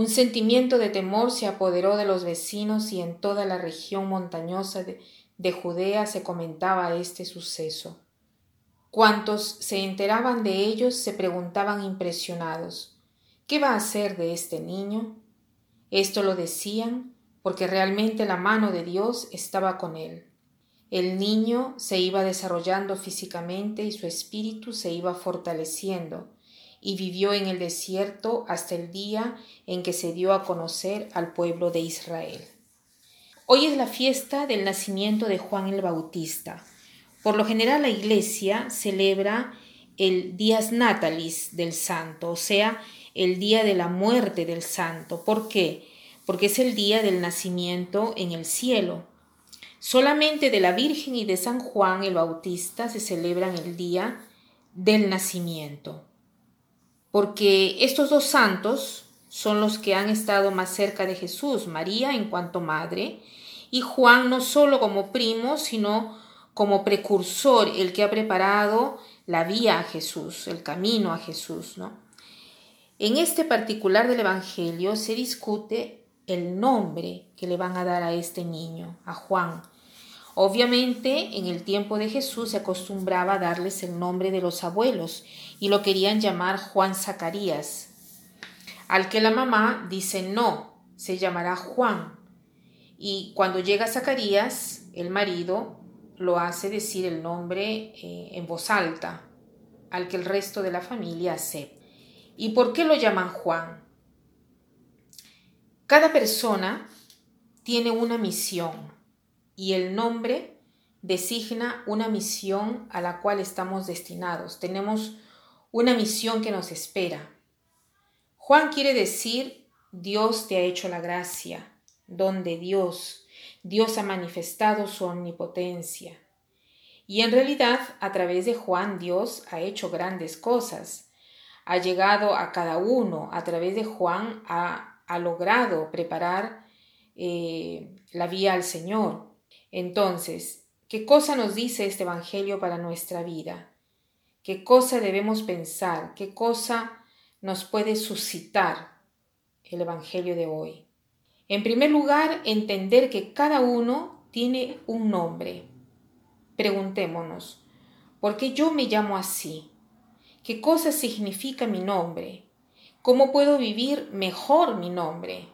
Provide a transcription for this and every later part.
Un sentimiento de temor se apoderó de los vecinos y en toda la región montañosa de, Judea se comentaba este suceso. Cuantos se enteraban de ellos se preguntaban impresionados ¿Qué va a hacer de este niño? Esto lo decían porque realmente la mano de Dios estaba con él. El niño se iba desarrollando físicamente y su espíritu se iba fortaleciendo, y vivió en el desierto hasta el día en que se dio a conocer al pueblo de Israel. Hoy es la fiesta del nacimiento de Juan el Bautista. Por lo general la iglesia celebra el Días Natalis del santo, o sea, el día de la muerte del santo. ¿Por qué? Porque es el día del nacimiento en el cielo. Solamente de la Virgen y de San Juan el Bautista se celebran el día del nacimiento porque estos dos santos son los que han estado más cerca de Jesús, María en cuanto madre, y Juan no solo como primo, sino como precursor, el que ha preparado la vía a Jesús, el camino a Jesús, ¿no? En este particular del Evangelio se discute el nombre que le van a dar a este niño, a Juan. Obviamente, en el tiempo de Jesús se acostumbraba a darles el nombre de los abuelos y lo querían llamar Juan Zacarías. Al que la mamá dice no, se llamará Juan. Y cuando llega Zacarías, el marido lo hace decir el nombre eh, en voz alta, al que el resto de la familia acepta. ¿Y por qué lo llaman Juan? Cada persona tiene una misión y el nombre designa una misión a la cual estamos destinados. Tenemos una misión que nos espera. Juan quiere decir Dios te ha hecho la gracia, donde Dios, Dios ha manifestado su omnipotencia. Y en realidad, a través de Juan, Dios ha hecho grandes cosas. Ha llegado a cada uno, a través de Juan ha, ha logrado preparar eh, la vía al Señor. Entonces, ¿qué cosa nos dice este Evangelio para nuestra vida? ¿Qué cosa debemos pensar? ¿Qué cosa nos puede suscitar el Evangelio de hoy? En primer lugar, entender que cada uno tiene un nombre. Preguntémonos, ¿por qué yo me llamo así? ¿Qué cosa significa mi nombre? ¿Cómo puedo vivir mejor mi nombre?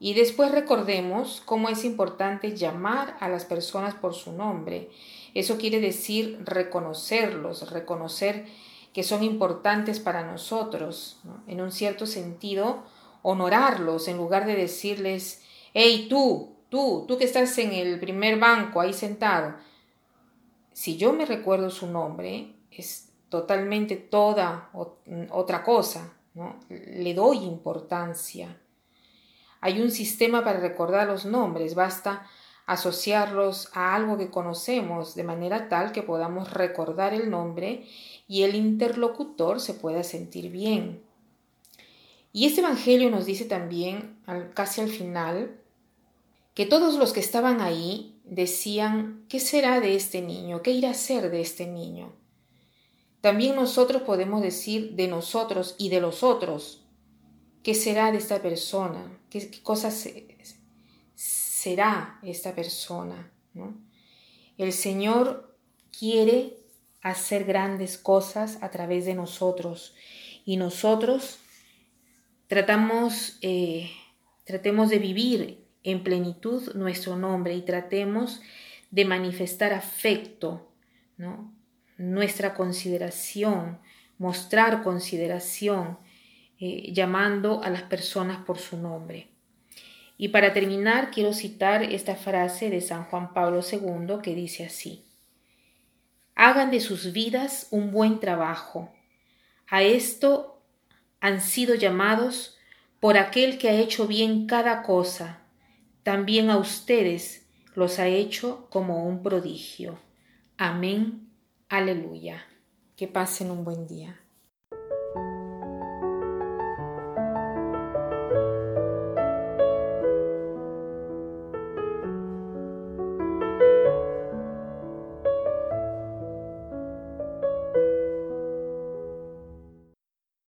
Y después recordemos cómo es importante llamar a las personas por su nombre. Eso quiere decir reconocerlos, reconocer que son importantes para nosotros, en un cierto sentido, honorarlos en lugar de decirles, hey tú, tú, tú que estás en el primer banco ahí sentado. Si yo me recuerdo su nombre, es totalmente toda otra cosa, le doy importancia hay un sistema para recordar los nombres, basta asociarlos a algo que conocemos de manera tal que podamos recordar el nombre y el interlocutor se pueda sentir bien. Y este Evangelio nos dice también, casi al final, que todos los que estaban ahí decían, ¿qué será de este niño? ¿Qué irá a ser de este niño? También nosotros podemos decir de nosotros y de los otros, ¿Qué será de esta persona? ¿Qué, cosa será esta persona? El Señor quiere hacer grandes cosas a través de nosotros y nosotros tratamos, eh, tratemos de vivir en plenitud nuestro nombre y tratemos de manifestar afecto, nuestra consideración, mostrar consideración, eh, llamando a las personas por su nombre. Y para terminar, quiero citar esta frase de San Juan Pablo II que dice así, hagan de sus vidas un buen trabajo. A esto han sido llamados por aquel que ha hecho bien cada cosa. También a ustedes los ha hecho como un prodigio. Amén. Aleluya. Que pasen un buen día.